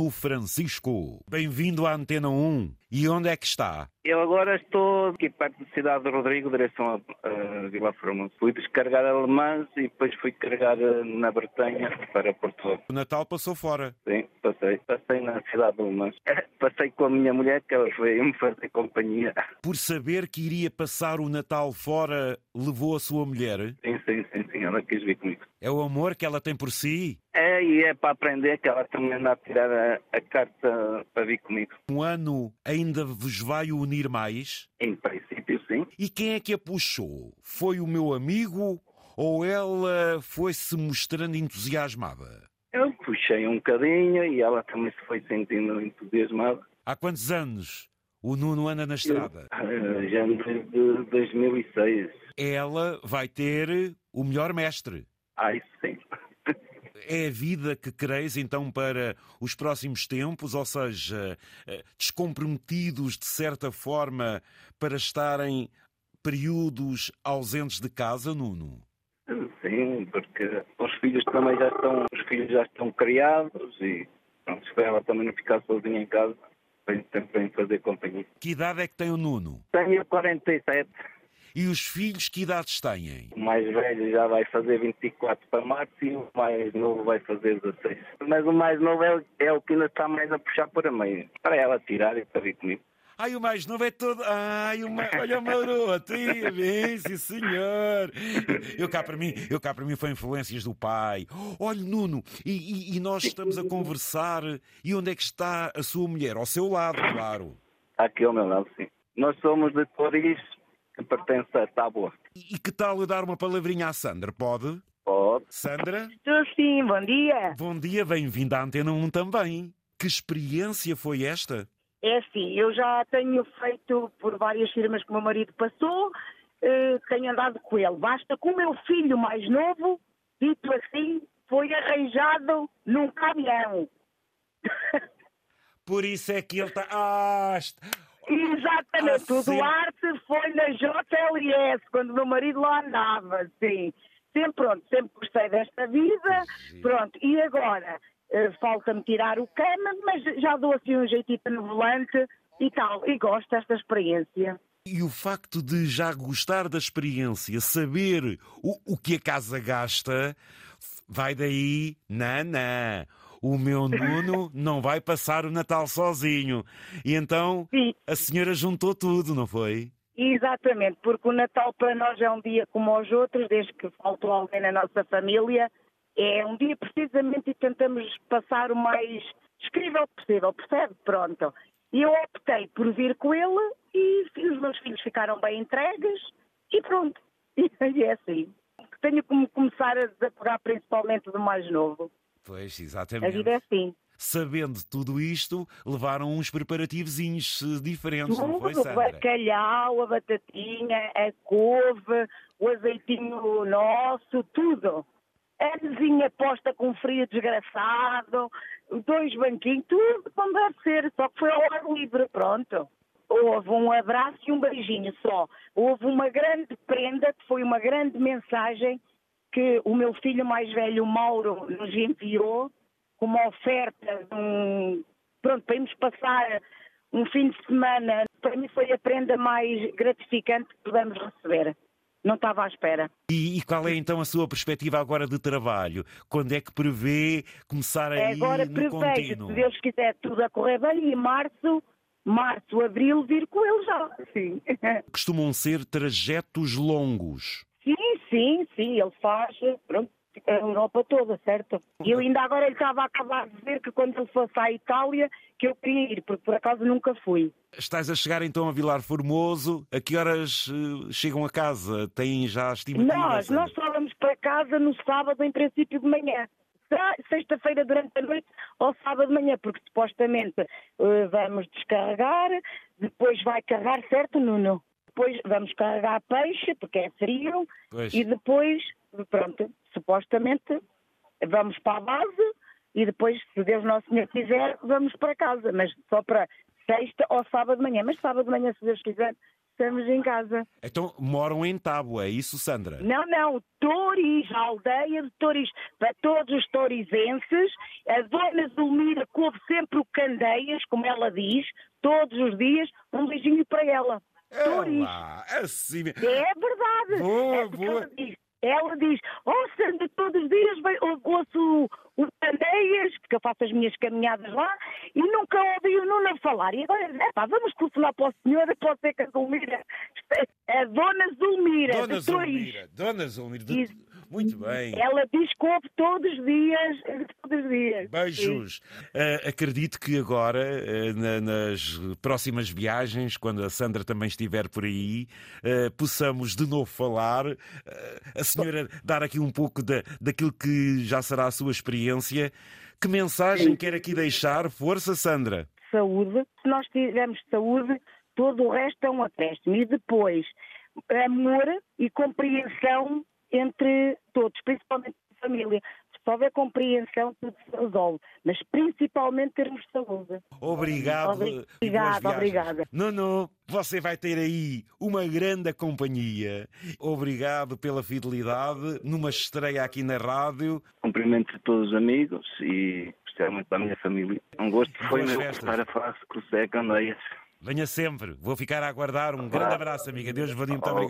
Nuno Francisco. Bem-vindo à Antena 1. E onde é que está? Eu agora estou aqui perto da cidade de Rodrigo, direção a, a Vila Formosa. Fui descarregar alemãs e depois fui carregar eh, na Bretanha para Porto O Natal passou fora. Sim, passei. Passei na cidade de Alemãs. Passei com a minha mulher, que ela veio-me fazer companhia. Por saber que iria passar o Natal fora, levou a sua mulher? Sim, sim, sim, sim. Ela quis vir comigo. É o amor que ela tem por si? É, e é para aprender que ela também anda a tirar a, a carta para vir comigo. Um ano ainda vos vai unir mais? Em princípio, sim. E quem é que a puxou? Foi o meu amigo ou ela foi-se mostrando entusiasmada? Eu puxei um bocadinho e ela também se foi sentindo entusiasmada. Há quantos anos o Nuno anda na estrada? Eu, já desde 2006. Ela vai ter o melhor mestre. Ah, isso sim. É a vida que quereis então para os próximos tempos, ou seja, eh, descomprometidos de certa forma para estarem períodos ausentes de casa, Nuno? Sim, porque os filhos também já estão, os filhos já estão criados e pronto, espero ela também não ficar sozinha em casa, para sempre em fazer companhia. Que idade é que tem o Nuno? Tenho 47. E os filhos que idades têm? O mais velho já vai fazer 24 para março e o mais novo vai fazer 16. Mas o mais novo é, o- é o que ainda está mais a puxar por a meio. Para ela tirar e para vir comigo. Ai, o mais novo é todo. Ai, o ma... olha o maroto, bem, sim senhor. Eu cá para mim, eu cá para mim foi influências do pai. Olha, Nuno, e, e- e nós estamos a conversar. E onde é que está a sua mulher? Ao seu lado, claro. Aqui ao meu lado, sim. Nós somos de Toriz, que pertence a Tábua. E, que tal eu dar uma palavrinha à Sandra? Pode? Pode. Sandra? Estou sim, bom dia. Bom dia, bem-vinda à Antena 1 também. Que experiência foi esta? É assim, eu já tenho feito por várias firmas que o meu marido passou, eh, tenho andado com ele. Basta que o meu filho mais novo, dito assim, foi arranjado num caminhão. Por isso é que ele está. Ah, Exatamente, Ah, o sim. Duarte foi na JLS, quando o meu marido lá andava, sim. Sempre, pronto, sempre gostei desta vida, pronto. E agora, eh, falta-me tirar o cama, mas já dou assim um jeitito no volante e tal, e gosto desta experiência. E o facto de já gostar da experiência, saber o, o que a casa gasta, vai daí, não. O meu Nuno não vai passar o Natal sozinho. E então Sim, a senhora juntou tudo, não foi? exatamente, porque o Natal para nós é um dia como os outros, desde que faltou alguém na nossa família, é um dia precisamente e tentamos passar o mais escrível possível, percebe? Pronto. E eu optei por vir com ele e os meus filhos ficaram bem entregues e pronto. E é assim. Tenho me começar a desapegar principalmente do mais novo. Pois, A exatamente. vida é assim. Sabendo tudo isto, levaram uns preparativozinhos eh, diferentes, não foi, Tudo, o Sandra? bacalhau, a batatinha, a couve, o azeitinho nosso, tudo. A mesinha posta com frio desgraçado, dois banquinhos, tudo como deve ser, só que foi ao ar livre, pronto. Houve um abraço e um beijinho só. Houve uma grande prenda, que foi uma grande mensagem que o meu filho mais velho, Mauro, nos enviou como uma oferta de um, pronto, para irmos passar um fim de semana. Para mim foi a prenda mais gratificante que pudemos receber. Não estava à espera. E, e qual é então a sua perspectiva agora de trabalho? Quando é que prevê começar aí Agora no prevejo, contínuo? se Deus quiser, tudo a correr bem e em março, março, abril, vir com ele já. Sim. Costumam ser trajetos longos. Sim, sim, sim, ele faz, pronto, a Europa toda, certo? E eu ainda agora ele estava a acabar de dizer que quando ele fosse à Itália, que eu queria ir, porque por acaso nunca fui. Estás a chegar então a Vilar Formoso. A que horas eh, chegam a casa? Têm já estimativa? Nós, nós só vamos para casa no sábado, em princípio de manhã. Sexta-feira durante a noite ou sábado de manhã, porque supostamente eh, vamos descarregar, depois vai carregar, certo, Nuno? Depois vamos carregar peixe, porque é frio, Pois. e depois, pronto, supostamente vamos para a base e depois, se Deus Nosso Senhor quiser, vamos para casa, mas só para sexta ou sábado de manhã. Mas sábado de manhã, se Deus quiser, estamos em casa. Então moram em Tábua, é isso, Sandra? Não, não, Toriz, a aldeia de Toriz, para todos os torizenses, a Dona Zulmira, ouve sempre Candeias, como ela diz, todos os dias, um beijinho para ela. É lá, assim. É verdade. Boa, É boa. Ela diz, ela diz, oh todos os dias ouço o Candeias, porque eu faço as minhas caminhadas lá, e nunca ouvi o Nuno falar. E agora, epá, vamos telefonar para o senhor, pode ser que a Zulmira, a Dona Zulmira, Dona de Torres, Zulmira, Dona Zulmira, de-. Muito bem. ela diz que ouve todos os dias, todos os dias. Beijos. Ah, acredito que agora, ah, na- nas próximas viagens, quando a Sandra também estiver por aí, ah, possamos de novo falar, a senhora dar aqui um pouco da, daquilo que já será a sua experiência. Que mensagem quer aqui deixar? Força, Sandra. saúde. Se nós tivermos saúde, todo o resto é um acréscimo. E depois, amor e compreensão entre todos, principalmente a família. Se houver compreensão, tudo se resolve. Mas principalmente termos saúde. Obrigado. Obrigada, obrigada. Nuno, você vai ter aí uma grande companhia. Obrigado pela fidelidade numa estreia aqui na rádio. Cumprimento a todos os amigos e especialmente para a minha família. Um gosto foi meu estar a falar com o Zé Candeias. Venha sempre. Vou ficar a aguardar. Um grande abraço, amiga. Deus, muito obrigado.